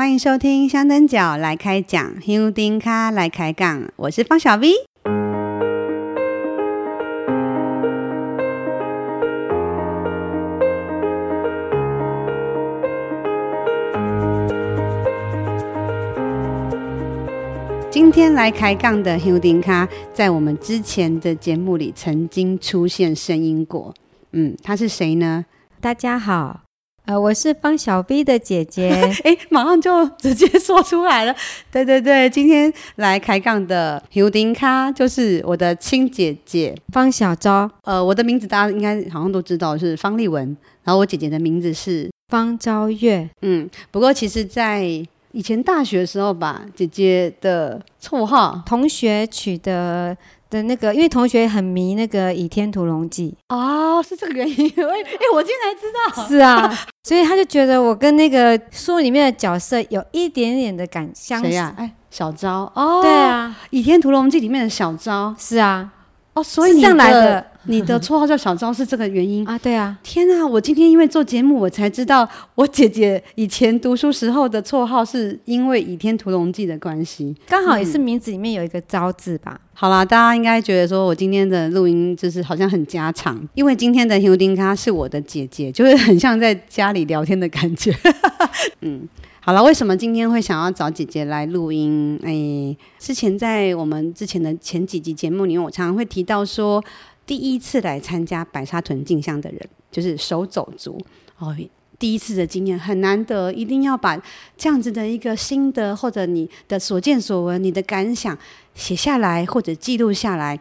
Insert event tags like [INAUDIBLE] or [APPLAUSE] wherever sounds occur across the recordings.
欢迎收听香灯脚来开讲，香灯脚来开杠，我是方小 V。今天来开杠的香灯脚，在我们之前的节目里曾经出现声音过。嗯，他是谁呢？大家好。呃，我是方小 B 的姐姐，[LAUGHS] 哎，马上就直接说出来了。对对对，今天来开杠的香灯脚就是我的亲姐姐方小昭。呃，我的名字大家应该好像都知道是方丽文，然后我姐姐的名字是方昭月。嗯，不过其实，在以前大学的时候吧，姐姐的绰号同学取的。的那个，因为同学很迷那个《倚天屠龙记》哦，是这个原因。[LAUGHS] 哎，我今天才知道。是啊，[LAUGHS] 所以他就觉得我跟那个书里面的角色有一点点的感相似。谁呀？哎，小昭哦，对啊，《倚天屠龙记》里面的小昭。是啊。哦，所以你这样来的，你的绰号叫小昭是这个原因啊？对啊！天啊，我今天因为做节目，我才知道我姐姐以前读书时候的绰号是因为《倚天屠龙记》的关系，刚好也是名字里面有一个“昭”字吧。嗯、好啦，大家应该觉得说我今天的录音就是好像很家常，因为今天的香灯脚是我的姐姐，就是很像在家里聊天的感觉。[LAUGHS] 嗯。好了，为什么今天会想要找姐姐来录音？哎，之前在我们之前的前几集节目里面，我常常会提到说，第一次来参加白沙屯进香的人，就是手走族哦，第一次的经验很难得，一定要把这样子的一个心得或者你的所见所闻、你的感想写下来或者记录下来，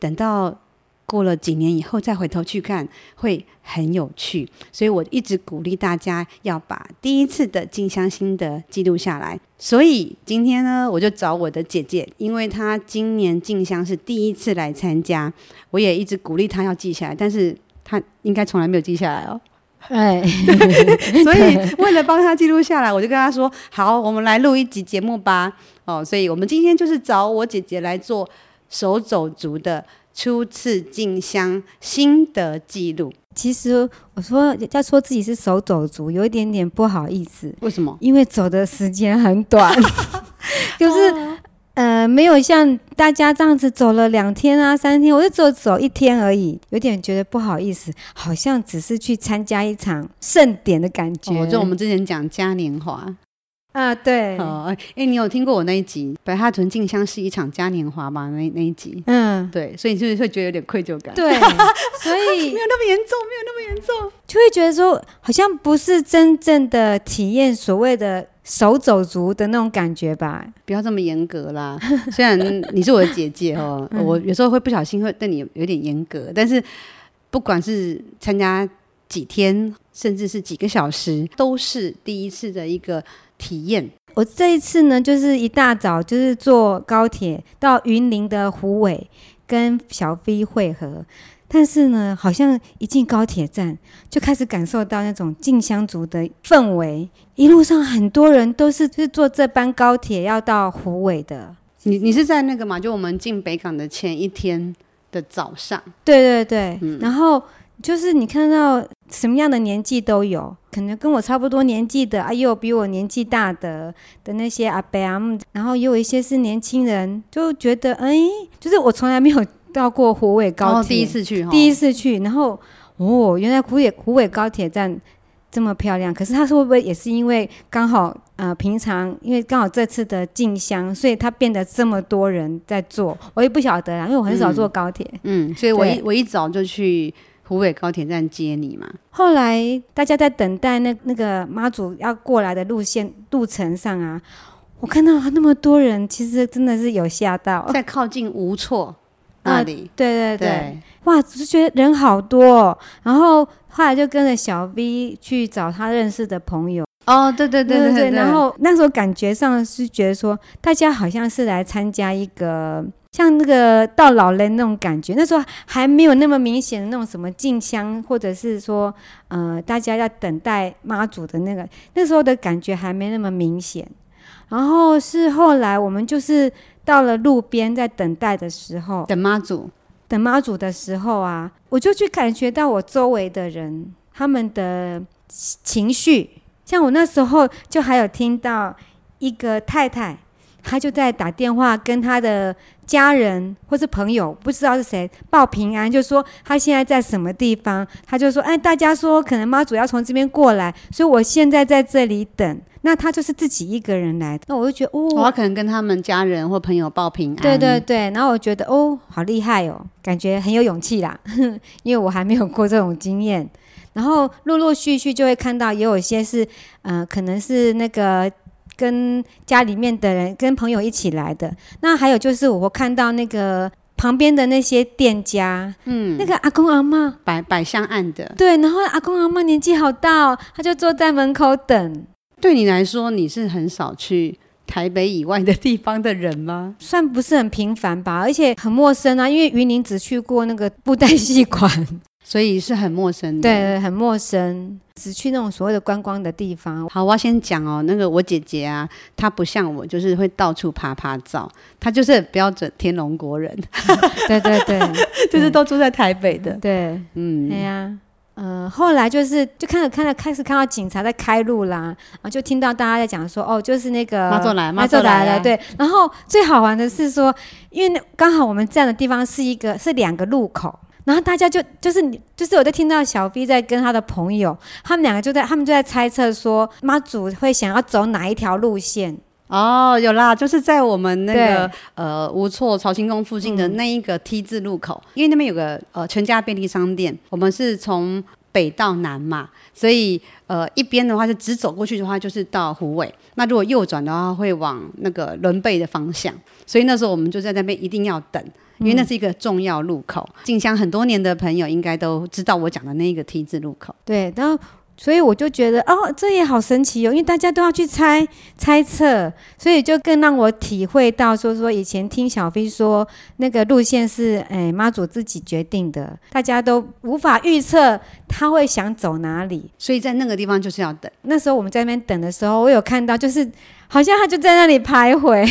等到。过了几年以后再回头去看，会很有趣。所以我一直鼓励大家要把第一次的静香心得记录下来。所以今天呢，我就找我的姐姐，因为她今年静香是第一次来参加，我也一直鼓励她要记下来，但是她应该从来没有记下来哦。哎，[LAUGHS] 所以为了帮她记录下来，我就跟她说：“好，我们来录一集节目吧。”哦，所以我们今天就是找我姐姐来做手肘族的。初次进香心得记录。其实我说要说自己是手走族，有一点点不好意思。为什么？因为走的时间很短，[LAUGHS] 就是、哦、呃没有像大家这样子走了两天啊三天，我就只有走一天而已，有点觉得不好意思，好像只是去参加一场盛典的感觉。哦、就我们之前讲嘉年华。啊，对，哦，哎，你有听过我那一集白哈屯静香是一场嘉年华吗？那那一集，嗯，对，所以就是会觉得有点愧疚感？对，[LAUGHS] 所以没有那么严重，没有那么严重，就会觉得说好像不是真正的体验所谓的手走族的那种感觉吧？不要这么严格啦。虽然你是我的姐姐哦，[LAUGHS] 我有时候会不小心会对你有点严格，但是不管是参加几天，甚至是几个小时，都是第一次的一个。体验，我这一次呢，就是一大早就是坐高铁到云林的虎尾跟小飞会合，但是呢，好像一进高铁站就开始感受到那种进香族的氛围，一路上很多人都是是坐这班高铁要到虎尾的。你你是在那个嘛？就我们进北港的前一天的早上？对对对，嗯、然后。就是你看到什么样的年纪都有，可能跟我差不多年纪的，啊，也有比我年纪大的的那些阿伯阿姆，然后也有一些是年轻人，就觉得哎，就是我从来没有到过虎尾高铁，哦，第一次去，哦，第一次去，然后哦，原来虎尾虎尾高铁站这么漂亮，可是他说会不会也是因为刚好呃平常因为刚好这次的进香，所以他变得这么多人在坐，我也不晓得啊，因为我很少坐高铁，嗯，嗯，所以我一我一早就去。虎尾高铁站接你嘛？后来大家在等待那那个妈祖要过来的路线路程上啊，我看到那么多人，其实真的是有吓到。在靠近无错那里，啊，对对对，对哇，只是觉得人好多哦。然后后来就跟着小 V 去找他认识的朋友。哦，对对对对对，对。然后那时候感觉上是觉得说，大家好像是来参加一个。像那个到老人那种感觉，那时候还没有那么明显的那种什么进香，或者是说，呃，大家要等待妈祖的那个，那时候的感觉还没那么明显。然后是后来我们就是到了路边在等待的时候，等妈祖，等妈祖的时候啊，我就去感觉到我周围的人他们的情绪像我那时候就还有听到一个太太，她就在打电话跟她的家人或是朋友，不知道是谁报平安，就说他现在在什么地方。他就说：“哎，大家说可能妈祖要从这边过来，所以我现在在这里等。”那他就是自己一个人来的。那我就觉得，哦，我可能跟他们家人或朋友报平安。对对对，然后我觉得，哦，好厉害哦，感觉很有勇气啦，[LAUGHS] 因为我还没有过这种经验。然后陆陆续续就会看到，也有一些是，呃，可能是那个。跟家里面的人、跟朋友一起来的。那还有就是，我看到那个旁边的那些店家，嗯，那个阿公阿妈摆摆香案的，对。然后阿公阿妈年纪好大哦，他就坐在门口等。对你来说，你是很少去台北以外的地方的人吗？算不是很频繁吧，而且很陌生啊。因为云林只去过那个布袋戏馆。所以是很陌生的，对，很陌生，只去那种所谓的观光的地方。好，我要先讲哦，那个我姐姐啊，她不像我，就是会到处趴趴走，她就是标准天龙国人。对 [LAUGHS] 对对，[LAUGHS] 就是都住在台北的。对，嗯，对呀、啊，嗯、呃，后来就是就看着看着开始看到警察在开路啦，然后就听到大家在讲说，哦，就是那个妈祖来，妈祖来了，对。然后最好玩的是说，因为刚好我们站的地方是一个是两个路口。然后大家就就是你就是我在听到小 B 在跟他的朋友，他们两个就在他们就在猜测说妈祖会想要走哪一条路线。哦，有啦，就是在我们那个呃无错朝清宫附近的那一个 T 字路口，嗯、因为那边有个呃全家便利商店，我们是从北到南嘛，所以呃一边的话就直走过去的话就是到湖尾，那如果右转的话会往那个伦贝的方向，所以那时候我们就在那边一定要等。因为那是一个重要路口，进香很多年的朋友应该都知道我讲的那一个 T 字路口。对，然后所以我就觉得哦，这也好神奇哦，因为大家都要去猜猜测，所以就更让我体会到说说以前听小飞说那个路线是哎妈祖自己决定的，大家都无法预测他会想走哪里，所以在那个地方就是要等。那时候我们在那边等的时候，我有看到就是。好像他就在那里徘徊，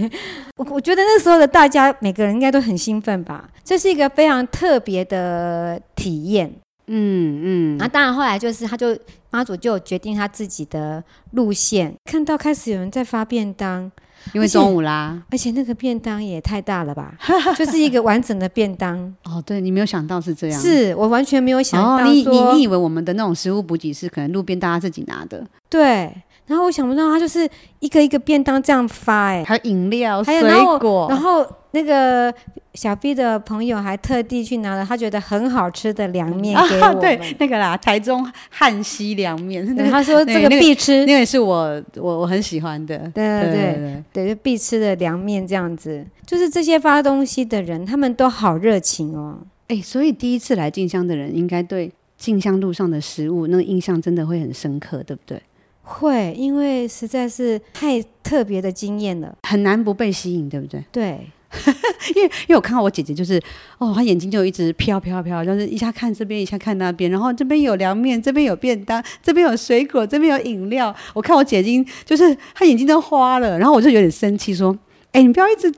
[LAUGHS] 我我觉得那时候的大家每个人应该都很兴奋吧，这是一个非常特别的体验。嗯嗯，那、嗯、当然后来就是他就妈祖就决定他自己的路线，看到开始有人在发便当，因为中午啦，而且那个便当也太大了吧，[LAUGHS] 就是一个完整的便当。哦，对，你没有想到是这样，是我完全没有想到，哦、你你你以为我们的那种食物补给是可能路边大家自己拿的，对。然后我想不到，他就是一个一个便当这样发，哎，还有饮料、还有水果，然后那个小 B 的朋友还特地去拿了他觉得很好吃的凉面给我、啊、对，那个啦，台中汉西凉面，他说这个必吃，那个、那个是我我我很喜欢的，对对对对，对，就必吃的凉面这样子。就是这些发东西的人，他们都好热情哦。哎，所以第一次来静香的人，应该对静香路上的食物那个印象真的会很深刻，对不对？会，因为实在是太特别的经验了，很难不被吸引，对不对？对，[LAUGHS] 因为因为我看到我姐姐，就是哦，她眼睛就一直飘飘飘，就是一下看这边，一下看那边，然后这边有凉面，这边有便当，这边有水果，这边有饮料。我看我姐姐就是她眼睛都花了，然后我就有点生气，说：“哎，你不要一直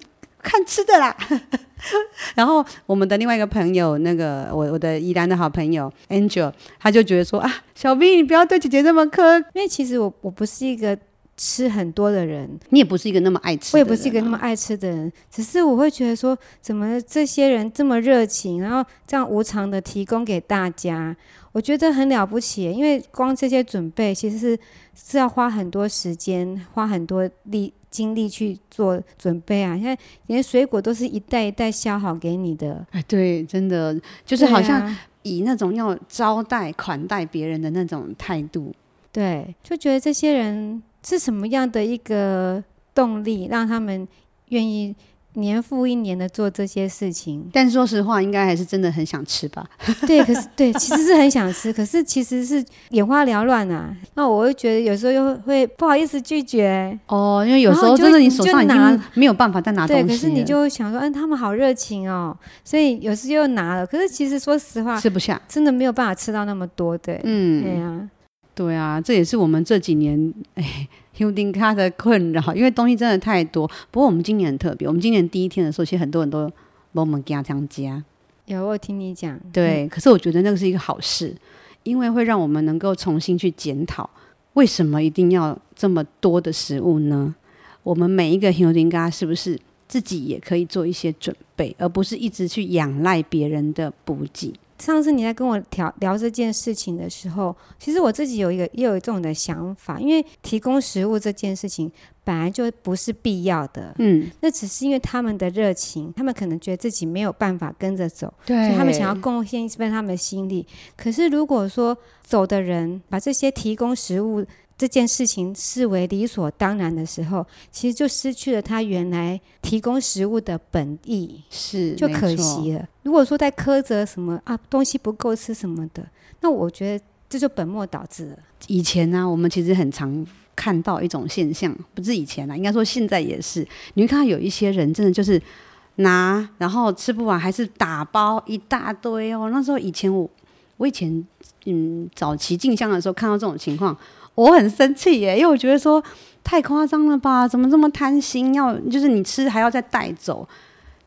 看吃的啦。[LAUGHS] ”然后我们的另外一个朋友，那个我我的宜兰的好朋友 Angel，他就觉得说啊，小 B 你不要对姐姐这么苛，因为其实我我不是一个吃很多的人，你也不是一个那么爱吃我也不是一个那么爱吃的人，只是我会觉得说，怎么这些人这么热情，然后这样无偿的提供给大家，我觉得很了不起，因为光这些准备其实是是要花很多时间，花很多力。精力去做准备啊！现在连水果都是一袋一袋削好给你的。哎，对，真的就是好像以那种要招待款待别人的那种态度。对，就觉得这些人是什么样的一个动力，让他们愿意。年复一年的做这些事情，但说实话，应该还是真的很想吃吧？对，可是对，其实是很想吃，可是其实是眼花缭乱啊。那我会觉得有时候又会不好意思拒绝哦，因为有时候真的你手上已经没有办法再拿东西。对，可是你就想说，嗯，他们好热情哦，所以有时又拿了。可是其实说实话，吃不下，真的没有办法吃到那么多。对，嗯，对啊，对啊，这也是我们这几年哎。香灯脚的困扰，[LAUGHS] 因为东西真的太多。不过我们今年很特别，我们今年第一天的时候，其实很多人都帮我们加酱加。有，我听你讲。对，嗯、可是我觉得那个是一个好事，因为会让我们能够重新去检讨为什么一定要这么多的食物呢？我们每一个香灯脚是不是自己也可以做一些准备，而不是一直去仰赖别人的补给？上次你在跟我聊聊这件事情的时候，其实我自己有一个也有这种的想法，因为提供食物这件事情本来就不是必要的，嗯，那只是因为他们的热情，他们可能觉得自己没有办法跟着走，对，所以他们想要贡献一份他们的心力。可是如果说走的人把这些提供食物，这件事情视为理所当然的时候，其实就失去了他原来提供食物的本意，是就可惜了。如果说在苛责什么啊，东西不够吃什么的，那我觉得这就本末倒置了。以前呢、啊，我们其实很常看到一种现象，不是以前啊，应该说现在也是。你会看到有一些人真的就是拿，然后吃不完还是打包一大堆哦。那时候以前我，我以前嗯早期进香的时候看到这种情况。我很生气耶，因为我觉得说太夸张了吧？怎么这么贪心？要就是你吃还要再带走？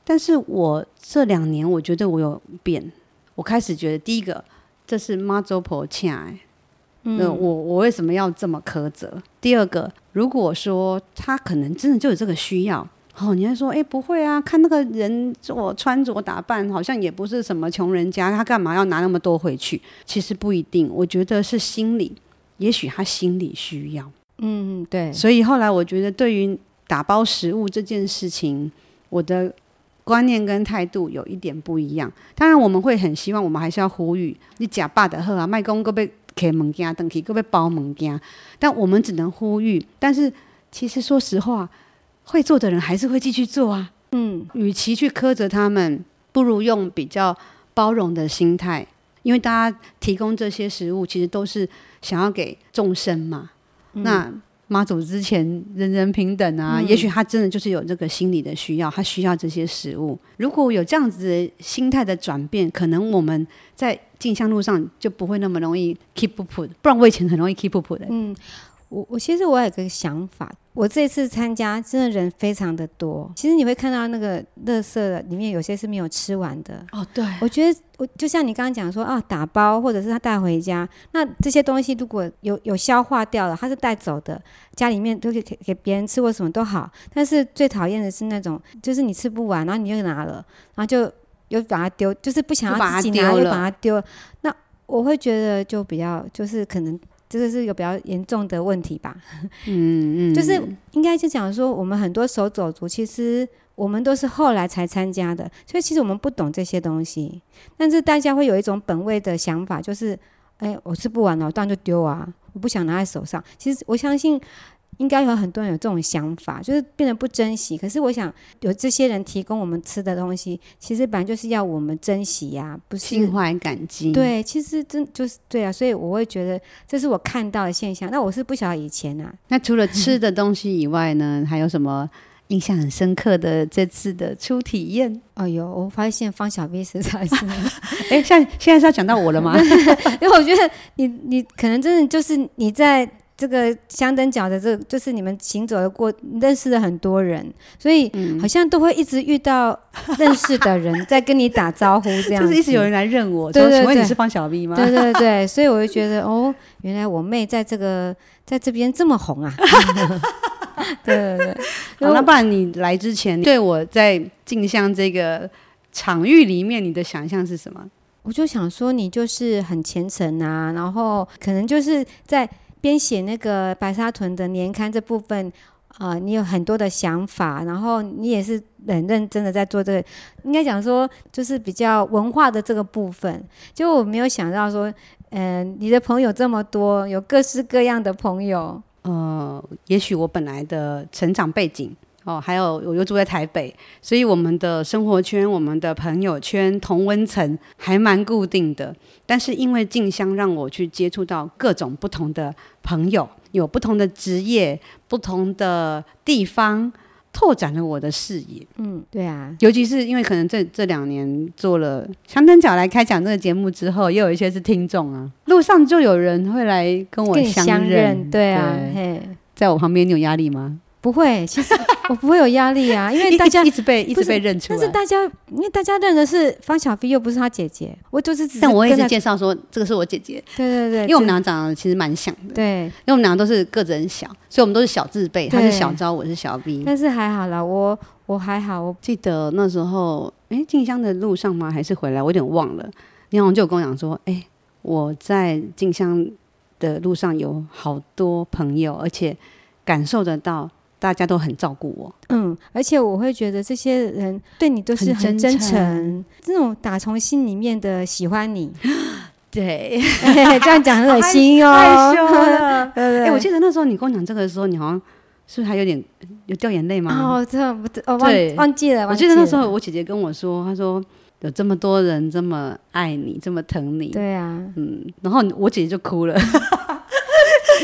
但是我这两年我觉得我有变，我开始觉得第一个这是妈祖婆欠哎，那、嗯、我我为什么要这么苛责？第二个，如果说他可能真的就有这个需要，哦，你还说哎不会啊？看那个人我穿着打扮好像也不是什么穷人家，他干嘛要拿那么多回去？其实不一定，我觉得是心理。也许他心理需要，嗯，对。所以后来我觉得，对于打包食物这件事情，我的观念跟态度有一点不一样。当然，我们会很希望，我们还是要呼吁你假爸的喝啊，卖公个被开门家，等起个被包门家。但我们只能呼吁。但是，其实说实话，会做的人还是会继续做啊。嗯，与其去苛责他们，不如用比较包容的心态。因为大家提供这些食物，其实都是想要给众生嘛。嗯、那妈祖之前人人平等啊，嗯、也许他真的就是有这个心理的需要，他需要这些食物。如果有这样子的心态的转变，可能我们在进香路上就不会那么容易 keep up，不然我以前很容易 keep up 的。嗯。我我其实我有个想法，我这次参加真的人非常的多。其实你会看到那个垃圾里面有些是没有吃完的。哦，对。我觉得我就像你刚刚讲说啊，打包或者是他带回家，那这些东西如果有有消化掉了，他是带走的，家里面都给给别人吃或什么都好。但是最讨厌的是那种，就是你吃不完，然后你又拿了，然后就又把它丢，就是不想要自己拿，又把它丢。那我会觉得就比较就是可能。这个是一个比较严重的问题吧，嗯嗯，就是应该就讲说，我们很多手走族，其实我们都是后来才参加的，所以其实我们不懂这些东西，但是大家会有一种本位的想法，就是，哎，我吃不完了，我当然就丢啊，我不想拿在手上。其实我相信。应该有很多人有这种想法，就是变得不珍惜。可是我想，有这些人提供我们吃的东西，其实本来就是要我们珍惜呀、啊，不是心怀感激。对，其实真就是对啊，所以我会觉得这是我看到的现象。那我是不晓得以前啊。那除了吃的东西以外呢，还有什么印象很深刻的这次的初体验？哎呦，我发现方小 V 实在是，[LAUGHS] 哎，现现在是要讲到我了吗？[LAUGHS] 因为我觉得你你可能真的就是你在。这个相灯角的这个，就是你们行走的过，认识了很多人，所以好像都会一直遇到认识的人在跟你打招呼，这样。[LAUGHS] 就是一直有人来认我，对对对，请问你是方小 V 吗？对对对，所以我就觉得哦，原来我妹在这个在这边这么红啊！[LAUGHS] 对对对，好，那不然你来之前对我在镜像这个场域里面，你的想象是什么？我就想说你就是很虔诚啊，然后可能就是在。编写那个白沙屯的年刊这部分，呃，你有很多的想法，然后你也是很认真的在做这个，应该讲说就是比较文化的这个部分。就我没有想到说，嗯、你的朋友这么多，有各式各样的朋友。呃，也许我本来的成长背景。哦，还有我又住在台北，所以我们的生活圈、我们的朋友圈同温层还蛮固定的。但是因为静香，让我去接触到各种不同的朋友，有不同的职业、不同的地方，拓展了我的视野。嗯，对啊，尤其是因为可能这这两年做了香灯角来开讲这个节目之后，也有一些是听众啊，路上就有人会来跟我相认。相认对啊，对，在我旁边，你有压力吗？不会，其实。我不会有压力啊，[LAUGHS] 因为大家一直被一直被认出来。但是大家因为大家认的是方小 V，又不是他姐姐，我就是只是。但我一直介绍说这个是我姐姐。对对对，因为我们俩长得其实蛮像的。对，因为我们俩都是个子很小，所以我们都是小字辈。他是小昭，我是小 V。但是还好啦，我我还好。我记得那时候，哎，进香的路上吗？还是回来？我有点忘了。你好像就跟我讲说，哎，我在进香的路上有好多朋友，而且感受得到。大家都很照顾我，嗯，而且我会觉得这些人对你都是很真诚，这种打从心里面的喜欢你，[GASPS] 对，欸、[LAUGHS] 这样讲很恶心哦，[LAUGHS] 害羞了。[LAUGHS] 哎、欸，我记得那时候你跟我讲这个的时候，你好像是不是还有点有掉眼泪吗？哦，这样不，我忘忘记了。我记得那时候我姐姐跟我说，她说有这么多人这么爱你，这么疼你，对啊，嗯，然后我姐姐就哭了，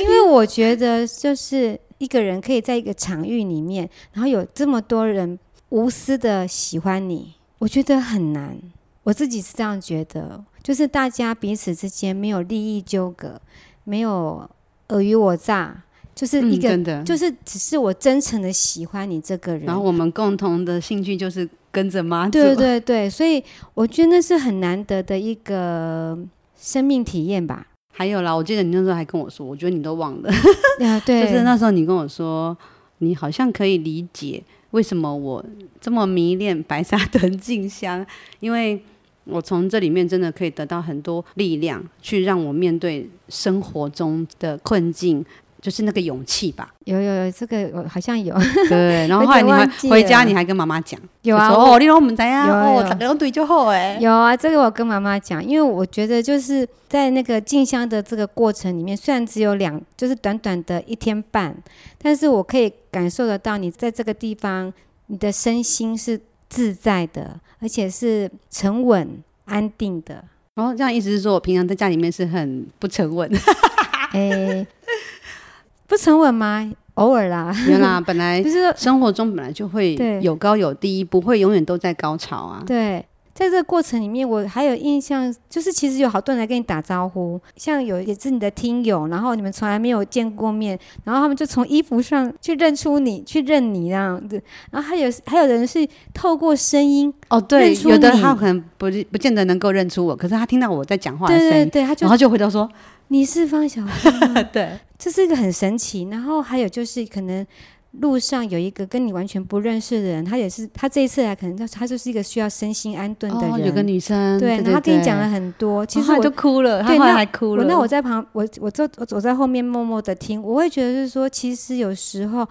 因为我觉得就是。一个人可以在一个场域里面，然后有这么多人无私的喜欢你，我觉得很难。我自己是这样觉得，就是大家彼此之间没有利益纠葛，没有尔虞我诈，就是一个，嗯、就是只是我真诚的喜欢你这个人。然后我们共同的兴趣就是跟着妈祖。对对对，所以我觉得那是很难得的一个生命体验吧。还有啦，我记得你那时候还跟我说，我觉得你都忘了。[LAUGHS] 啊，对，就是那时候你跟我说，你好像可以理解为什么我这么迷恋白沙屯静香，因为我从这里面真的可以得到很多力量，去让我面对生活中的困境。就是那个勇气吧，有有有，这个我好像有。对，[LAUGHS] 然后后来你还回家，你还跟妈妈讲，有啊，哦，你让我们怎样，哦，大家都对就好哎。有啊，这个我跟妈妈讲，因为我觉得就是在那个进香的这个过程里面，虽然只有两，就是短短的一天半，但是我可以感受得到你在这个地方，你的身心是自在的，而且是沉稳安定的。然后这样意思是说我平常在家里面是很不沉稳。[LAUGHS] 哎。不沉稳吗？偶尔啦，原来 [LAUGHS] 本来就是生活中本来就会有高有低，不会永远都在高潮啊。对，在这个过程里面，我还有印象，就是其实有好多人来跟你打招呼，像有也是你的听友，然后你们从来没有见过面，然后他们就从衣服上去认出你，去认你这样子。然后还有还有人是透过声音哦，对，有的他可能不不见得能够认出我，可是他听到我在讲话的声音，对对对，他就然后就回头说。你是方小 V [LAUGHS] 对，这是一个很神奇。然后还有就是，可能路上有一个跟你完全不认识的人，他也是他这一次来，可能他他就是一个需要身心安顿的人。哦，有个女生，对，然后他跟你讲了很多，其实我就哭了，对，那还哭了。那我在旁，我我坐我走在后面默默的听，我会觉得是说，其实有时候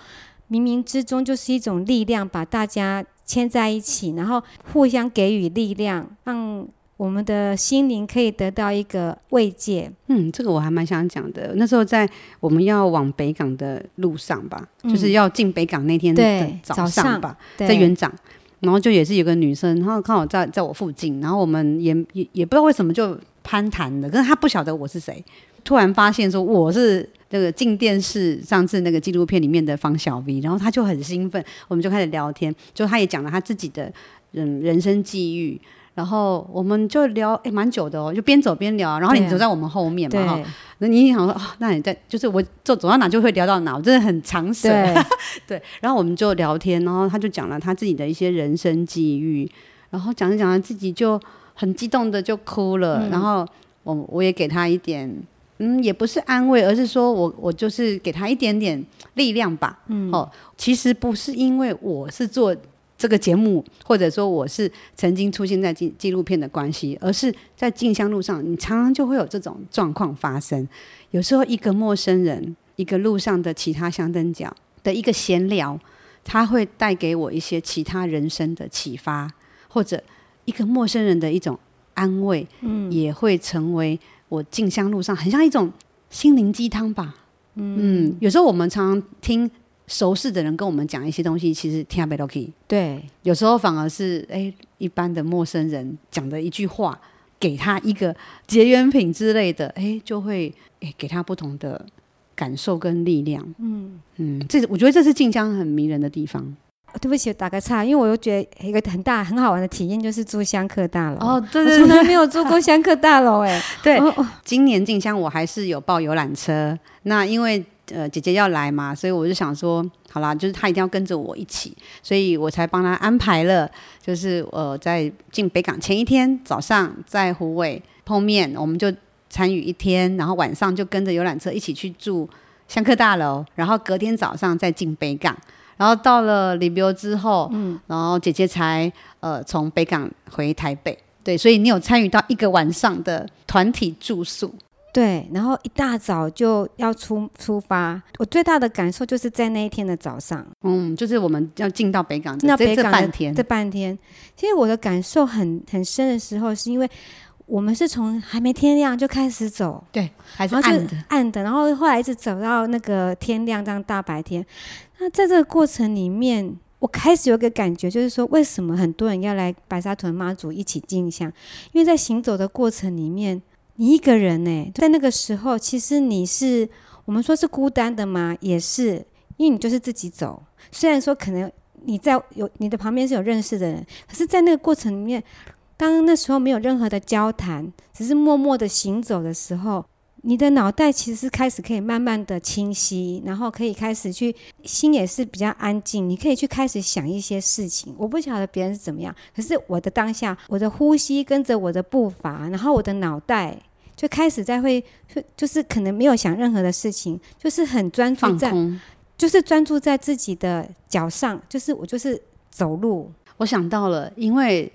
冥冥之中就是一种力量，把大家牵在一起，然后互相给予力量，让。我们的心灵可以得到一个慰藉。嗯，这个我还蛮想讲的。那时候在我们要往北港的路上吧，嗯、就是要进北港那天的早上吧，上在园长，然后就也是有个女生，然后刚好在在我附近，然后我们也也也不知道为什么就攀谈了，可是她不晓得我是谁，突然发现说我是那个进电视上次那个纪录片里面的方小 V，然后她就很兴奋，我们就开始聊天，就她也讲了她自己的嗯人生际遇。然后我们就聊，哎，蛮久的哦，就边走边聊。然后你走在我们后面嘛，哈。那你想说，哦，那你在，就是我走走到哪就会聊到哪，我真的很长舌。对，[LAUGHS] 对。然后我们就聊天，然后他就讲了他自己的一些人生际遇，然后讲着讲着自己就很激动的就哭了。嗯、然后我我也给他一点，嗯，也不是安慰，而是说我我就是给他一点点力量吧。嗯。哦，其实不是因为我是做。这个节目，或者说我是曾经出现在纪纪录片的关系，而是在进香路上，你常常就会有这种状况发生。有时候一个陌生人，一个路上的其他香灯角的一个闲聊，他会带给我一些其他人生的启发，或者一个陌生人的一种安慰，嗯，也会成为我进香路上很像一种心灵鸡汤吧。嗯，嗯，有时候我们常常听。熟识的人跟我们讲一些东西，其实听不都可以。对，有时候反而是哎，一般的陌生人讲的一句话，给他一个结缘品之类的，哎，就会哎给他不同的感受跟力量。嗯嗯，这我觉得这是晋江很迷人的地方。对不起，打个岔，因为我又觉得一个很大很好玩的体验就是住香客大楼。哦，对对对，我从来没有住过香客大楼，哎，[LAUGHS] 对。哦、今年进香我还是有报游览车，那因为呃姐姐要来嘛，所以我就想说，好啦，就是她一定要跟着我一起，所以我才帮她安排了，就是呃在进北港前一天早上在湖尾碰面，我们就参与一天，然后晚上就跟着游览车一起去住香客大楼，然后隔天早上再进北港。然后到了里边之后，嗯，然后姐姐才呃从北港回台北，对，所以你有参与到一个晚上的团体住宿，对，然后一大早就要出出发。我最大的感受就是在那一天的早上，嗯，就是我们要进到北港，进到北港这半天，这半天，其实我的感受很很深的时候，是因为我们是从还没天亮就开始走，对，还是暗的，暗的，然后后来一直走到那个天亮，这样大白天。那在这个过程里面，我开始有个感觉，就是说，为什么很多人要来白沙屯妈祖一起进香？因为在行走的过程里面，你一个人呢，在那个时候，其实你是我们说是孤单的嘛？也是，因为你就是自己走。虽然说可能你在有你的旁边是有认识的人，可是，在那个过程里面，当那时候没有任何的交谈，只是默默的行走的时候。你的脑袋其实是开始可以慢慢的清晰，然后可以开始去心也是比较安静，你可以去开始想一些事情。我不晓得别人是怎么样，可是我的当下，我的呼吸跟着我的步伐，然后我的脑袋就开始在会，就就是可能没有想任何的事情，就是很专注在，就是专注在自己的脚上，就是我就是走路。我想到了，因为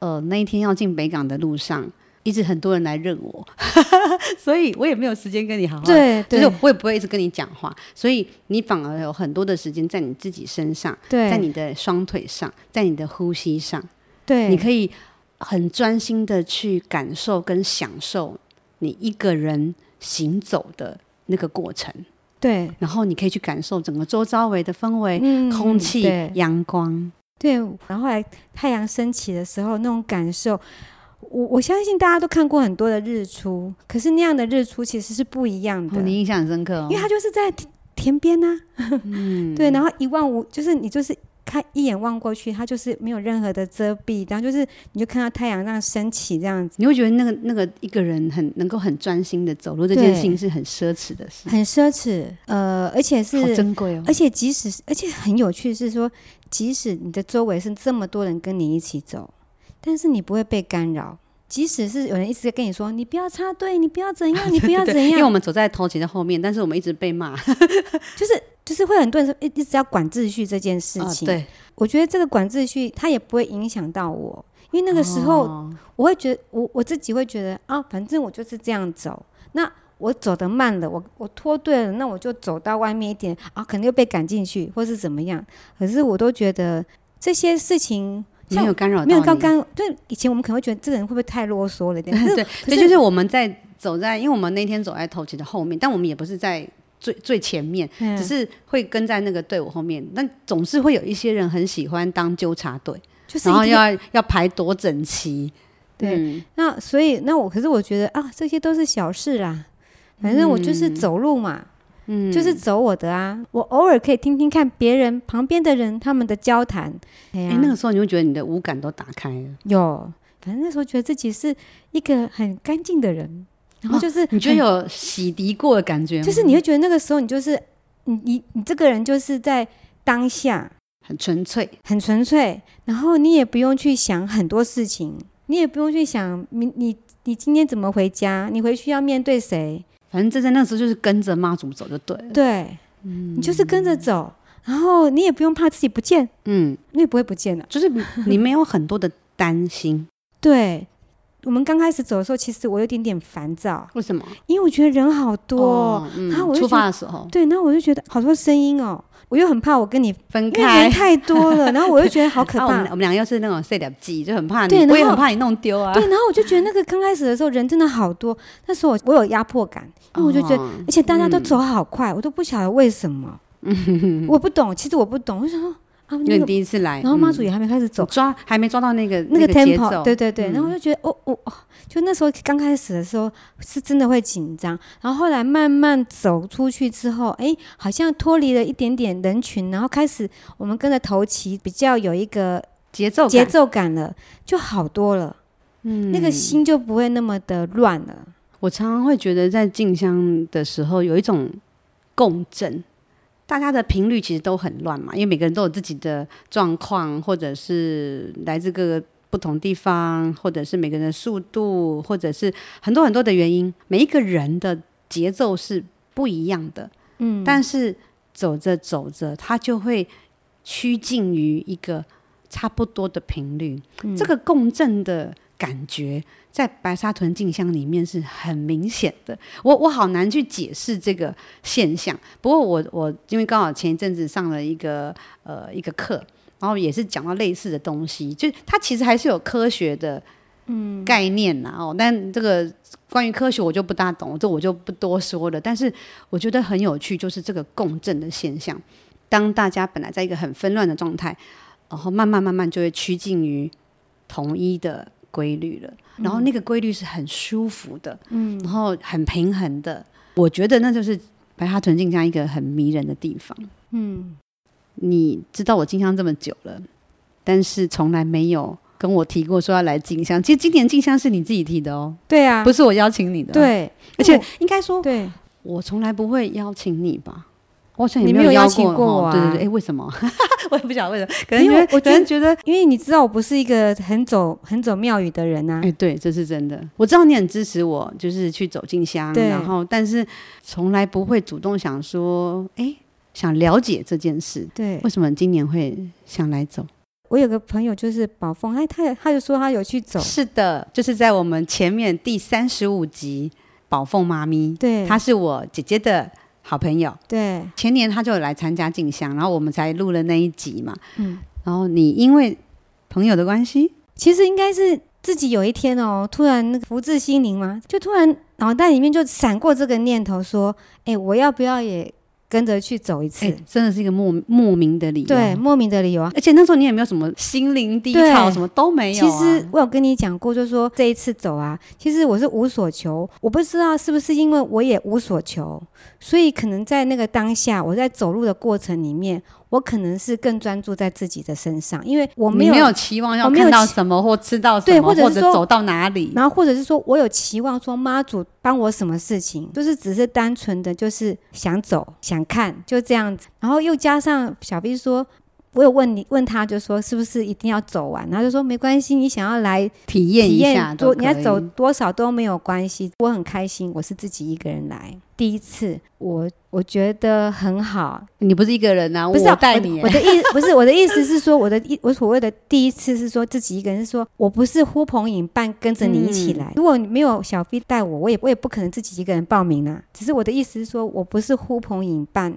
呃那一天要进北港的路上。一直很多人来认我，[LAUGHS] 所以我也没有时间跟你好好，对，对，就是我也不会一直跟你讲话，所以你反而有很多的时间在你自己身上，在你的双腿上，在你的呼吸上，对，你可以很专心的去感受跟享受你一个人行走的那个过程，对，然后你可以去感受整个周遭围的氛围、嗯、空气、阳光，对，然后来太阳升起的时候那种感受。我我相信大家都看过很多的日出，可是那样的日出其实是不一样的。哦、你印象很深刻哦，因为它就是在田边呐、啊，[LAUGHS] 嗯，对，然后一望无，就是你就是看一眼望过去，它就是没有任何的遮蔽，然后就是你就看到太阳这样升起这样子，你会觉得那个那个一个人很能够很专心的走路，这件事情是很奢侈的事，很奢侈，呃，而且是珍贵哦，而且即使而且很有趣是说，即使你的周围是这么多人跟你一起走。但是你不会被干扰，即使是有人一直在跟你说，你不要插队，你不要怎样，[LAUGHS] 你不要怎样。对对对，因为我们走在头前的后面，但是我们一直被骂，[LAUGHS] 就是就是会很多人说一一直要管秩序这件事情。哦、对，我觉得这个管秩序它也不会影响到我，因为那个时候我会觉得我我自己会觉得啊，反正我就是这样走。那我走得慢了，我我脱队了，那我就走到外面一点啊，可能又被赶进去，或是怎么样。可是我都觉得这些事情。没有干扰，没有刚刚对以前我们可能会觉得这个人会不会太啰嗦了一点？对，所以就是我们在走在，因为我们那天走在头前的后面，但我们也不是在最最前面，嗯，只是会跟在那个队伍后面。但总是会有一些人很喜欢当纠察队，就是然后要要排多整齐。对，嗯，那所以那我可是我觉得啊，这些都是小事啦，反正我就是走路嘛。嗯嗯，就是走我的啊，我偶尔可以听听看别人旁边的人他们的交谈。哎、啊欸，那个时候你会觉得你的五感都打开了。有，反正那时候觉得自己是一个很干净的人，然后就是、哦、你觉得有洗涤过的感觉，就是你会觉得那个时候你就是你你你这个人就是在当下。很纯粹，很纯粹，然后你也不用去想很多事情，你也不用去想你你你今天怎么回家，你回去要面对谁。反正就在那时候就是跟着妈祖走就对了。对，嗯，你就是跟着走，然后你也不用怕自己不见，嗯，你也不会不见的，就是你没有很多的担心。[LAUGHS] 对，我们刚开始走的时候，其实我有点点烦躁。为什么？因为我觉得人好多，哦嗯、然后我就出发的时候，对，然后我就觉得好多声音哦。我又很怕我跟你分开，人太多了，[LAUGHS] 然后我又觉得好可怕。啊、我们我们俩又是那种碎点记，就很怕你，我也很怕你弄丢啊。对，然后我就觉得那个刚开始的时候人真的好多，那时候我我有压迫感，因为我就觉得，哦、而且大家都走好快，嗯、我都不晓得为什么，我不懂，其实我不懂，我想说。啊、你第一次来，然后妈祖也还没开始走，嗯、抓还没抓到那个那个个、对对对，然后我就觉得，哦哦哦，就那时候刚开始的时候是真的会紧张，然后后来慢慢走出去之后，哎，好像脱离了一点点人群，然后开始我们跟着头旗比较有一个节奏节奏感了，就好多了，嗯，那个心就不会那么的乱了。我常常会觉得在静香的时候有一种。共振。大家的频率其实都很乱嘛，因为每个人都有自己的状况，或者是来自各个不同地方，或者是每个人的速度，或者是很多很多的原因。每一个人的节奏是不一样的，嗯，但是走着走着，他就会趋近于一个差不多的频率，嗯，这个共振的感觉。在白沙屯进香里面是很明显的，我我好难去解释这个现象。不过我我因为刚好前一阵子上了一个呃一个课，然后也是讲到类似的东西，就它其实还是有科学的嗯。概念呐哦，但这个关于科学我就不大懂，这我就不多说了。但是我觉得很有趣，就是这个共振的现象，当大家本来在一个很纷乱的状态，然后慢慢慢慢就会趋近于统一的。规律了，然后那个规律是很舒服的，嗯，然后很平衡的，我觉得那就是白沙屯进香一个很迷人的地方，嗯，你知道我进香这么久了，但是从来没有跟我提过说要来进香。其实今年进香是你自己提的哦，对啊，不是我邀请你的，对，而且应该说，对，我从来不会邀请你吧。我想你没有邀请过我啊？对对对，哎，为什么？[LAUGHS] 我也不晓得为什么。可能因为我真觉得，因为你知道我不是一个很走很走庙宇的人呐。哎，对，这是真的。我知道你很支持我，就是去走进香，然后但是从来不会主动想说，哎，想了解这件事。对，为什么今年会想来走？我有个朋友就是宝凤，哎，他他就说他有去走。是的，就是在我们前面第三十五集，宝凤妈咪，对，她是我姐姐的。好朋友，对，前年他就有来参加进香，然后我们才录了那一集嘛。嗯，然后你因为朋友的关系，其实应该是自己有一天哦，突然那个福至心灵嘛，就突然脑袋里面就闪过这个念头，说：“哎，我要不要也？”跟着去走一次，欸，真的是一个莫莫名的理由。对，莫名的理由啊！而且那时候你也没有什么心灵低潮，什么都没有，啊。其实我有跟你讲过，就是说这一次走啊，其实我是无所求。我不知道是不是因为我也无所求，所以可能在那个当下，我在走路的过程里面。我可能是更专注在自己的身上，因为我没有，没有期望要看到什么或吃到什么，对，或者，或者走到哪里，然后或者是说我有期望说妈祖帮我什么事情，就是只是单纯的就是想走想看就这样子，然后又加上小 B 说。我有问你，问他就说是不是一定要走完？然后就说没关系，你想要来体验一下多，你要走多少都没有关系。我很开心，我是自己一个人来，第一次，我我觉得很好。你不是一个人啊，不是我带你。我的意不是我的意思是说，我的意我所谓的第一次是说自己一个人，是说我不是呼朋引伴跟着你一起来。嗯、如果没有小 B 带我，我也我也不可能自己一个人报名啊。只是我的意思是说我不是呼朋引伴，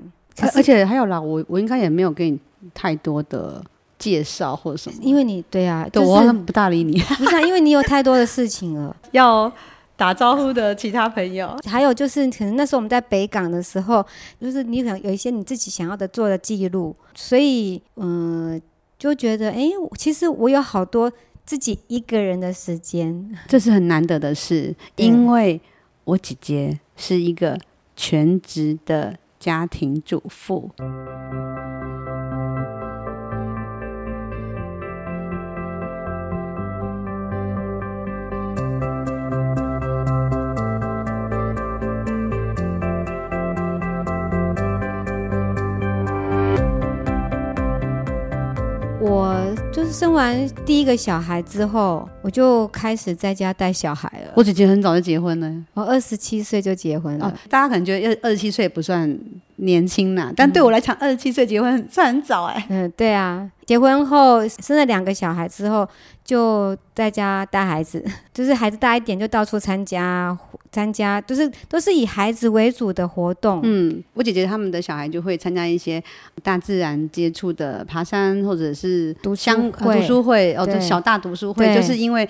而且还有啦，我我应该也没有跟你。太多的介绍或者什么，因为你对啊，对、就是、我不大理你，[LAUGHS] 不是、啊、因为你有太多的事情了，要打招呼的其他朋友，还有就是可能那时候我们在北港的时候，就是你可能有一些你自己想要的做的记录，所以嗯、呃，就觉得哎，其实我有好多自己一个人的时间，这是很难得的事，因为我姐姐是一个全职的家庭主妇。我就是生完第一个小孩之后，我就开始在家带小孩了。我姐姐很早就结婚了，我二十七岁就结婚了。哦，大家可能觉得二二十七岁不算年轻呐，但对我来讲，二十七岁结婚算很早哎。嗯，对啊，结婚后生了两个小孩之后，就在家带孩子，[LAUGHS] 就是孩子大一点就到处参加。参加都是都是以孩子为主的活动。嗯，我姐姐他们的小孩就会参加一些大自然接触的爬山，或者是读书会、读书会哦，小大读书会，就是因为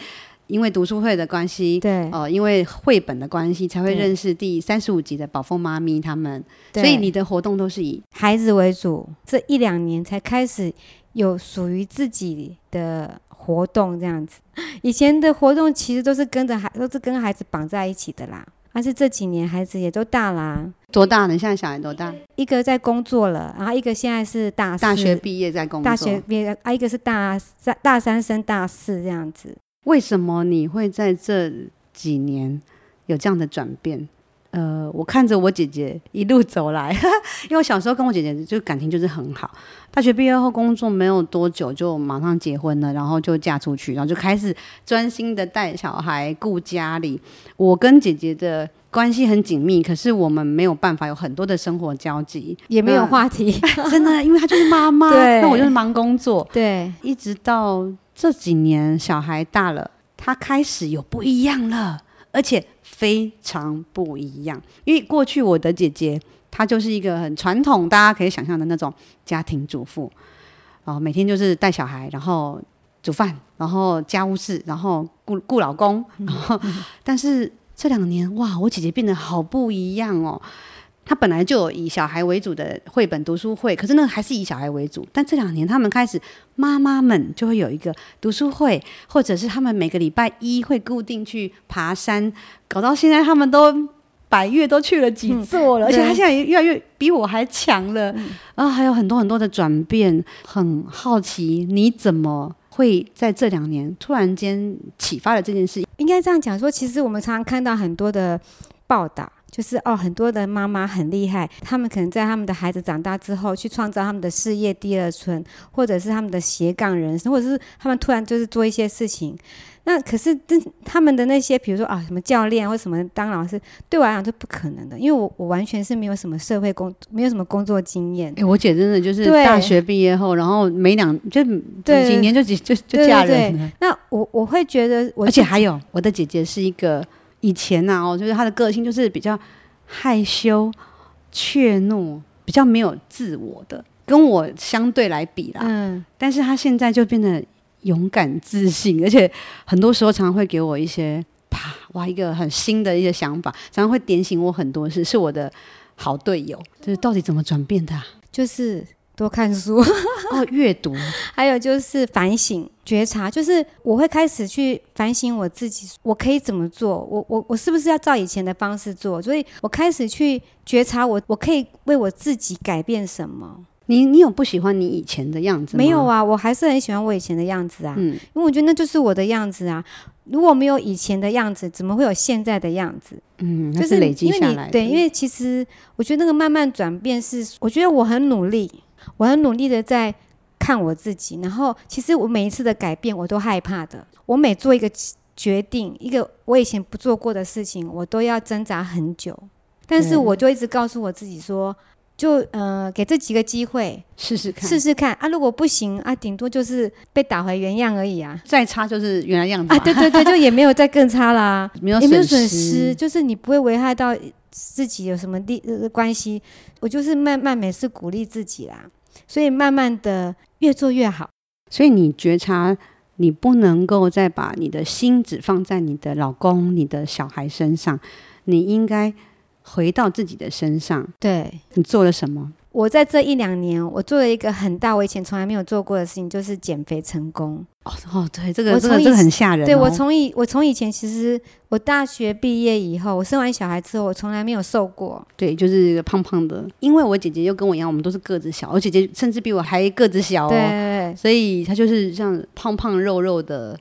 因为读书会的关系，对哦，因为绘本的关系才会认识第三十五集的宝凤妈咪他们。所以你的活动都是以孩子为主，这一两年才开始有属于自己的。活动这样子，[LAUGHS] 以前的活动其实都是跟着孩，都是跟孩子绑在一起的啦。但是这几年孩子也都大啦，多大呢？现在小孩多大？一个在工作了，然后一个现在是大四，大学毕业在工作，大学毕业啊，一个是大三，大三升大四这样子。为什么你会在这几年有这样的转变？呃，我看着我姐姐一路走来，[LAUGHS] 因为我小时候跟我姐姐就感情就是很好。大学毕业后工作没有多久就马上结婚了，然后就嫁出去，然后就开始专心的带小孩、顾家里。我跟姐姐的关系很紧密，可是我们没有办法有很多的生活交集，也没有话题。[LAUGHS] 真的，因为她就是妈妈，那我就是忙工作。对，一直到这几年小孩大了，她开始有不一样了，而且非常不一样。因为过去我的姐姐。她就是一个很传统，大家可以想象的那种家庭主妇，哦，每天就是带小孩，然后煮饭，然后家务事，然后顾顾老公，然后，[LAUGHS] 但是这两年哇，我姐姐变得好不一样哦。她本来就有以小孩为主的绘本读书会，可是那还是以小孩为主，但这两年他们开始妈妈们就会有一个读书会，或者是他们每个礼拜一会固定去爬山，搞到现在他们都。百月都去了几座了，嗯、而且他现在越来越比我还强了，嗯、然后还有很多很多的转变，很好奇你怎么会在这两年突然间启发了这件事？应该这样讲说，其实我们常常看到很多的报道，就是哦，很多的妈妈很厉害，他们可能在他们的孩子长大之后，去创造他们的事业第二春，或者是他们的斜杠人生，或者是他们突然就是做一些事情。那可是，这他们的那些，比如说啊，什么教练或什么当老师，对我来讲是不可能的，因为我我完全是没有什么社会工，没有什么工作经验。哎，我姐真的就是大学毕业后，然后没两就几年就几就就嫁人那我我会觉得我，而且还有我的姐姐是一个以前呐、啊、哦，就是他的个性就是比较害羞、怯懦，比较没有自我的，跟我相对来比啦。嗯，但是他现在就变得。勇敢自信，而且很多时候常常会给我一些啪哇一个很新的一些想法，常常会点醒我很多事，是我的好队友。就是到底怎么转变的啊？就是多看书 [LAUGHS] 哦，阅读，还有就是反省、觉察，就是我会开始去反省我自己，我可以怎么做？我我我是不是要照以前的方式做？所以我开始去觉察我，我可以为我自己改变什么。你你有不喜欢你以前的样子吗？没有啊，我还是很喜欢我以前的样子啊。嗯，因为我觉得那就是我的样子啊。如果没有以前的样子，怎么会有现在的样子？嗯，就是累积下来的。对，因为其实我觉得那个慢慢转变是，我觉得我很努力，我很努力的在看我自己。然后，其实我每一次的改变，我都害怕的。我每做一个决定，一个我以前不做过的事情，我都要挣扎很久。但是，我就一直告诉我自己说。就呃，给这几个机会试试看，试试看啊！如果不行啊，顶多就是被打回原样而已啊。再差就是原来样子啊！对对对，就也没有再更差啦，[LAUGHS] 没有也没有损失，就是你不会危害到自己有什么利呃关系。我就是慢慢每次鼓励自己啦，所以慢慢的越做越好。所以你觉察，你不能够再把你的心只放在你的老公、你的小孩身上，你应该。回到自己的身上，对，你做了什么？我在这一两年，我做了一个很大，我以前从来没有做过的事情，就是减肥成功。哦哦，对，这个这个这个很吓人哦。对，我从以我从以前，其实我大学毕业以后，我生完小孩之后，我从来没有瘦过。对，就是胖胖的。因为我姐姐又跟我一样，我们都是个子小，我姐姐甚至比我还个子小哦。所以她就是像胖胖肉肉的。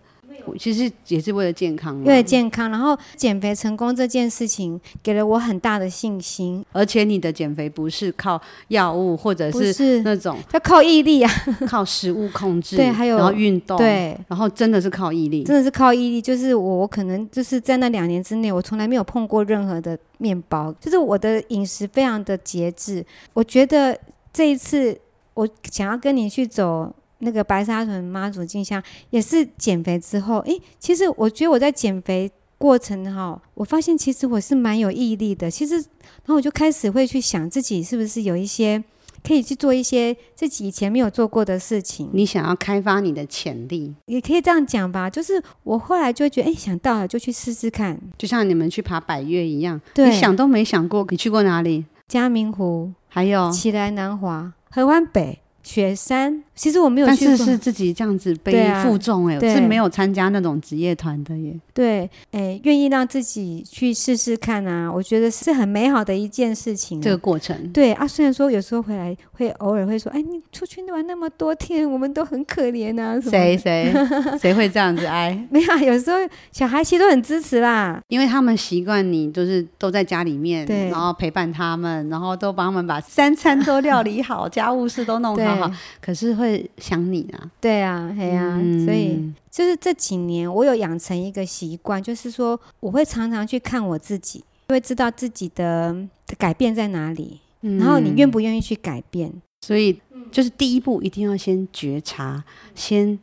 其实也是为了健康，为了健康。然后减肥成功这件事情给了我很大的信心。而且你的减肥不是靠药物，或者是那种，要靠毅力啊，[LAUGHS] 靠食物控制。对，还有然后运动，对，然后真的是靠毅力，真的是靠毅力。就是我，我可能就是在那两年之内，我从来没有碰过任何的面包，就是我的饮食非常的节制。我觉得这一次我想要跟你去走。那个白沙屯妈祖进香也是减肥之后，诶，其实我觉得我在减肥过程哈，我发现其实我是蛮有毅力的。其实，然后我就开始会去想自己是不是有一些可以去做一些自己以前没有做过的事情。你想要开发你的潜力，也可以这样讲吧。就是我后来就觉得，诶，想到了就去试试看，就像你们去爬百越一样，对，你想都没想过。你去过哪里？嘉明湖，还有奇来南华、合欢北。雪山，其实我没有去过，但是是自己这样子背负重哎、欸，是没有参加那种职业团的耶。对，哎，愿意让自己去试试看啊，我觉得是很美好的一件事情、啊。这个过程，对啊，虽然说有时候回来会偶尔会说，哎，你出去玩那么多天，我们都很可怜啊。谁谁 [LAUGHS] 谁会这样子哎？没有，有时候小孩其实都很支持啦，因为他们习惯你就是都在家里面，对，然后陪伴他们，然后都帮他们把三餐都料理好，家务事都弄好。可是会想你啊，对啊，对啊，嗯、所以就是这几年我有养成一个习惯，就是说我会常常去看我自己，会知道自己的，的改变在哪里，嗯、然后你愿不愿意去改变？所以就是第一步一定要先觉察，先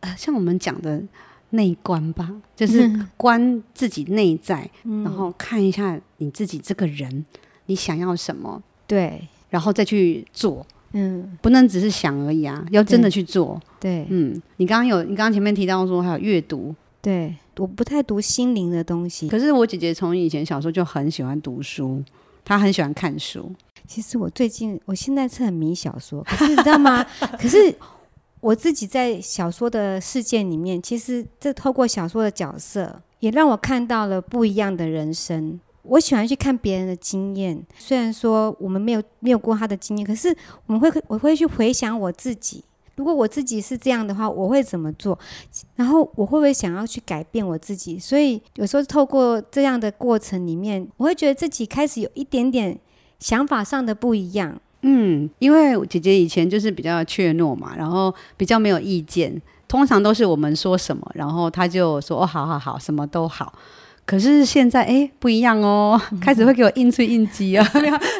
呃，像我们讲的内观吧，就是观自己内在，嗯、然后看一下你自己这个人，你想要什么，对，然后再去做。嗯，不能只是想而已啊，要真的去做。对，对嗯，你刚刚有，你刚刚前面提到说还有阅读，对，我不太读心灵的东西。可是我姐姐从以前小时候就很喜欢读书，她很喜欢看书。其实我最近，我现在是很迷小说，可是你知道吗？[LAUGHS] 可是我自己在小说的世界里面，其实这透过小说的角色，也让我看到了不一样的人生。我喜欢去看别人的经验，虽然说我们没有没有过他的经验，可是我们会我会去回想我自己，如果我自己是这样的话，我会怎么做？然后我会不会想要去改变我自己？所以有时候透过这样的过程里面，我会觉得自己开始有一点点想法上的不一样。嗯，因为姐姐以前就是比较怯懦嘛，然后比较没有意见，通常都是我们说什么，然后她就说哦，好好好，什么都好。可是现在哎不一样哦，开始会给我应出应激 [LAUGHS] 啊！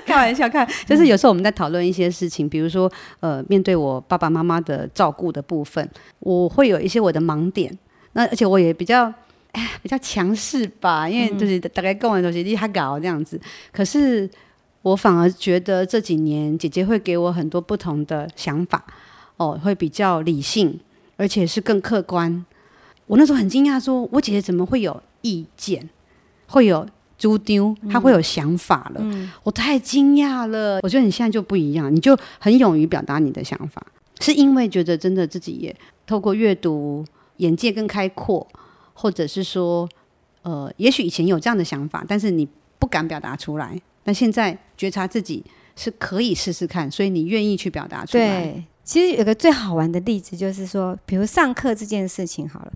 开玩笑，看就是有时候我们在讨论一些事情，比如说呃面对我爸爸妈妈的照顾的部分，我会有一些我的盲点，那而且我也比较哎 [SIGHS] 比较强势吧，因为就是大概跟我东西厉害搞这样子。可是我反而觉得这几年姐姐会给我很多不同的想法哦，会比较理性，而且是更客观。我那时候很惊讶，说我姐姐怎么会有意见，会有猪丢，他会有想法了。嗯、我太惊讶了。我觉得你现在就不一样，你就很勇于表达你的想法，是因为觉得真的自己也透过阅读，眼界更开阔，或者是说，呃，也许以前有这样的想法，但是你不敢表达出来，但现在觉察自己是可以试试看，所以你愿意去表达出来。对。其实有个最好玩的例子，就是说，比如上课这件事情好了，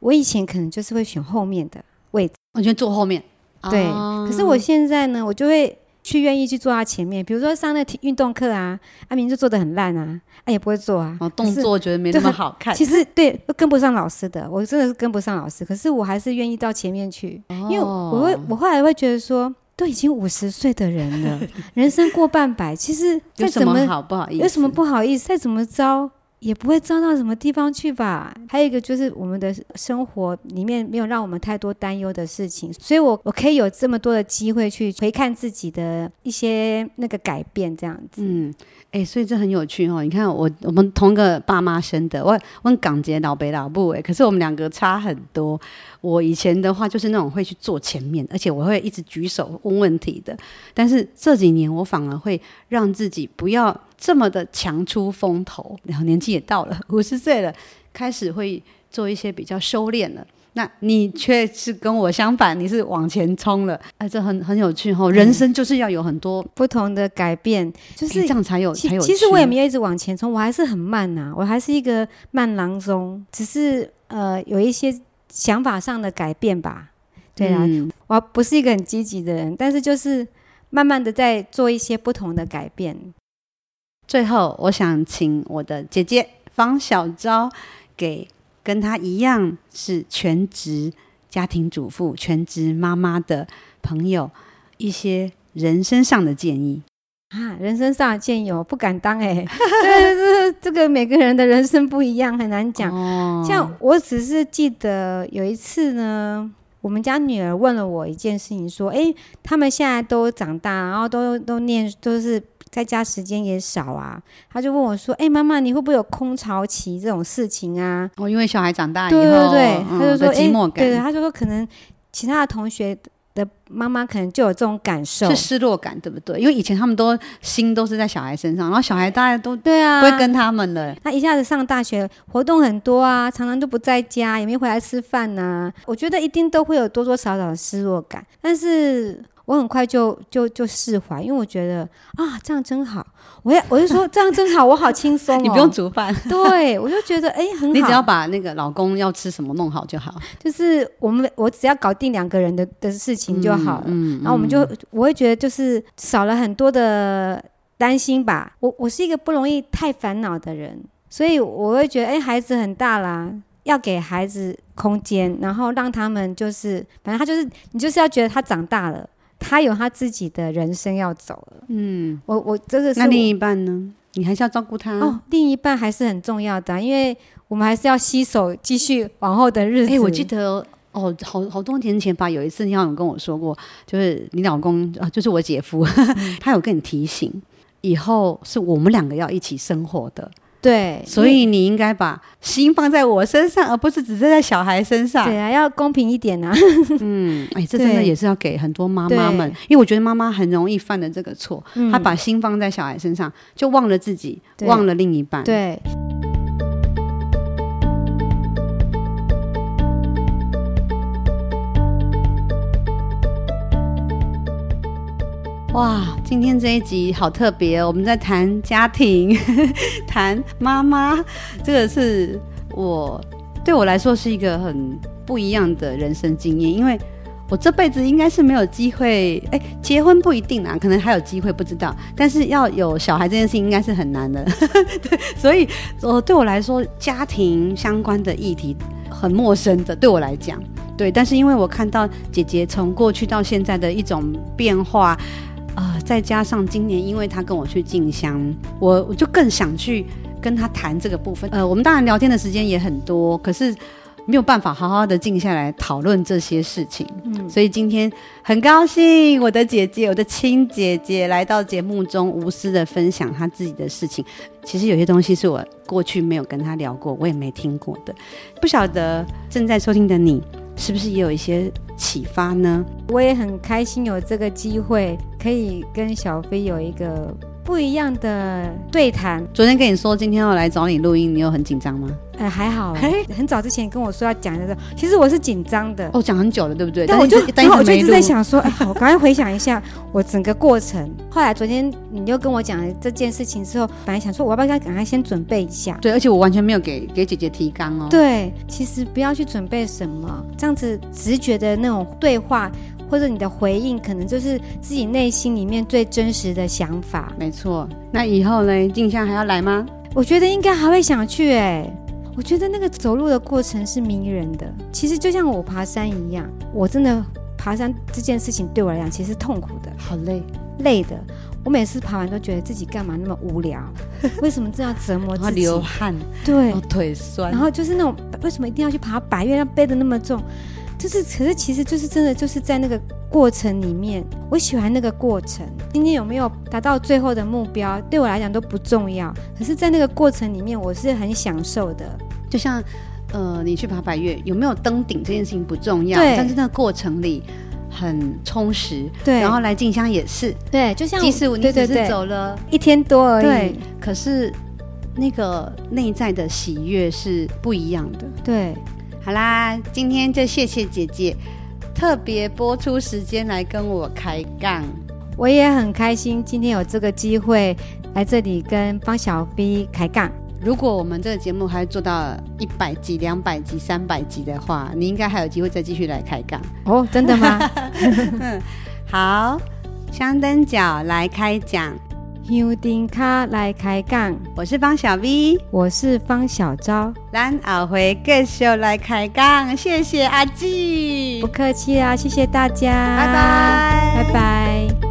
我以前可能就是会选后面的位置，我就坐后面。对，哦、可是我现在呢，我就会去愿意去坐他前面。比如说上那体运动课啊，阿明就做的很烂啊，啊也不会做啊，哦、动作觉得没那么好看。其实对，跟不上老师的，我真的是跟不上老师。可是我还是愿意到前面去，哦、因为我会，我后来会觉得说。都已经五十岁的人了，[LAUGHS] 人生过半百，其实再怎么，有什么好不好意思？有什么不好意思？再怎么着。也不会糟到什么地方去吧。还有一个就是我们的生活里面没有让我们太多担忧的事情，所以我我可以有这么多的机会去回看自己的一些那个改变，这样子。嗯，哎、所以这很有趣哦。你看我我们同一个爸妈生的，我我港姐老北老母哎，可是我们两个差很多。我以前的话就是那种会去坐前面，而且我会一直举手问问题的。但是这几年我反而会让自己不要。这么的强出风头，然后年纪也到了 [LAUGHS] 五十岁了，开始会做一些比较收敛了。那你却是跟我相反，你是往前冲了，哎，这很很有趣哈、哦。人生就是要有很多不同的改变，就是这样才有才有。其实我也没有一直往前冲，我还是很慢呐、啊，我还是一个慢郎中，只是呃有一些想法上的改变吧。对啊，嗯、我不是一个很积极的人，但是就是慢慢的在做一些不同的改变。最后，我想请我的姐姐方小昭，给跟她一样是全职家庭主妇、全职妈妈的朋友一些人生上的建议啊！人生上的建议，我不敢当哎、欸，[LAUGHS] 对，是这个每个人的人生不一样，很难讲。哦、像我只是记得有一次呢，我们家女儿问了我一件事情，说：“哎，他们现在都长大，然后都都念，都是。”在家时间也少啊，他就问我说：“哎、欸，妈妈，你会不会有空巢期这种事情啊？”哦，因为小孩长大以后，对对对，他就说：“哎、嗯，对，对，他就说可能其他的同学的妈妈可能就有这种感受，是失落感，对不对？因为以前他们都心都是在小孩身上，然后小孩大家都对啊，不会跟他们了。他一下子上大学，活动很多啊，常常都不在家，也没回来吃饭呐、啊。我觉得一定都会有多多少少的失落感，但是。我很快就就就释怀，因为我觉得啊，这样真好。我也我就说这样真好，我好轻松哦。你不用煮饭，[LAUGHS] 对我就觉得哎、欸、很好。你只要把那个老公要吃什么弄好就好。就是我们我只要搞定两个人的的事情就好了。嗯，嗯，然后我们就我会觉得就是少了很多的担心吧。我我是一个不容易太烦恼的人，所以我会觉得哎、欸，孩子很大啦。要给孩子空间，然后让他们就是反正他就是你就是要觉得他长大了。他有他自己的人生要走了，嗯，我我这个是那另一半呢？你还是要照顾他哦。另一半还是很重要的，因为我们还是要携手继续往后的日子。哎、欸，我记得哦，好好多年前吧，有一次你好像跟我说过，就是你老公啊，就是我姐夫，[LAUGHS] 嗯、他有跟你提醒，以后是我们两个要一起生活的。对，所以你应该把心放在我身上，而不是只是在小孩身上。对啊，要公平一点啊。[LAUGHS] 嗯，哎，这真的也是要给很多妈妈们，因为我觉得妈妈很容易犯的这个错，她把心放在小孩身上，就忘了自己，忘了另一半。对。哇，今天这一集好特别！我们在谈家庭，[LAUGHS] 谈妈妈，这个是我对我来说是一个很不一样的人生经验，因为我这辈子应该是没有机会，哎，结婚不一定啊，可能还有机会，不知道。但是要有小孩这件事情应该是很难的，对，[LAUGHS] 所以我对我来说，家庭相关的议题很陌生的，对我来讲，对。但是因为我看到姐姐从过去到现在的一种变化。啊、呃，再加上今年，因为他跟我去进香，我我就更想去跟他谈这个部分。呃，我们当然聊天的时间也很多，可是没有办法好好的静下来讨论这些事情。嗯，所以今天很高兴，我的姐姐，我的亲姐姐来到节目中，无私的分享她自己的事情。其实有些东西是我过去没有跟她聊过，我也没听过的。不晓得正在收听的你，是不是也有一些启发呢？我也很开心有这个机会，可以跟小飞有一个不一样的对谈。昨天跟你说今天要来找你录音，你有很紧张吗？呃，还好。嘿，很早之前跟我说要讲的时候，其实我是紧张的。哦，讲很久了，对不对？但我就，然后我就一直在想说，哎，[LAUGHS] 我赶快回想一下我整个过程。后来昨天你又跟我讲了这件事情之后，本来想说我要不要赶快先准备一下。对，而且我完全没有给给姐姐提纲哦。对，其实不要去准备什么，这样子直觉的那种对话。或者你的回应，可能就是自己内心里面最真实的想法。没错，那以后呢？静香还要来吗？我觉得应该还会想去哎。我觉得那个走路的过程是迷人的。其实就像我爬山一样，我真的爬山这件事情对我来讲其实是痛苦的，好累，累的。我每次爬完都觉得自己干嘛那么无聊？[LAUGHS] 为什么这样折磨自己？流汗，对，腿酸。然后就是那种为什么一定要去爬百岳，要背的那么重？就是，可是其实就是真的，就是在那个过程里面，我喜欢那个过程。今天有没有达到最后的目标，对我来讲都不重要。可是，在那个过程里面，我是很享受的。就像，呃，你去爬百岳，有没有登顶这件事情不重要，但是那个过程里很充实。对，然后来静香也是。对，就像即使你只是走了一天多而已，对，可是那个内在的喜悦是不一样的。对。好啦，今天就谢谢姐姐特别播出时间来跟我开杠，我也很开心今天有这个机会来这里跟方小 B 开杠。如果我们这个节目还做到一百集、两百集、三百集的话，你应该还有机会再继续来开杠哦。真的吗？[LAUGHS] 好，香灯脚来开讲。香灯脚来开讲，我是方小 V，我是方小昭，咱后回继续来开讲，谢谢阿纪，不客气啊，谢谢大家，拜拜，拜拜。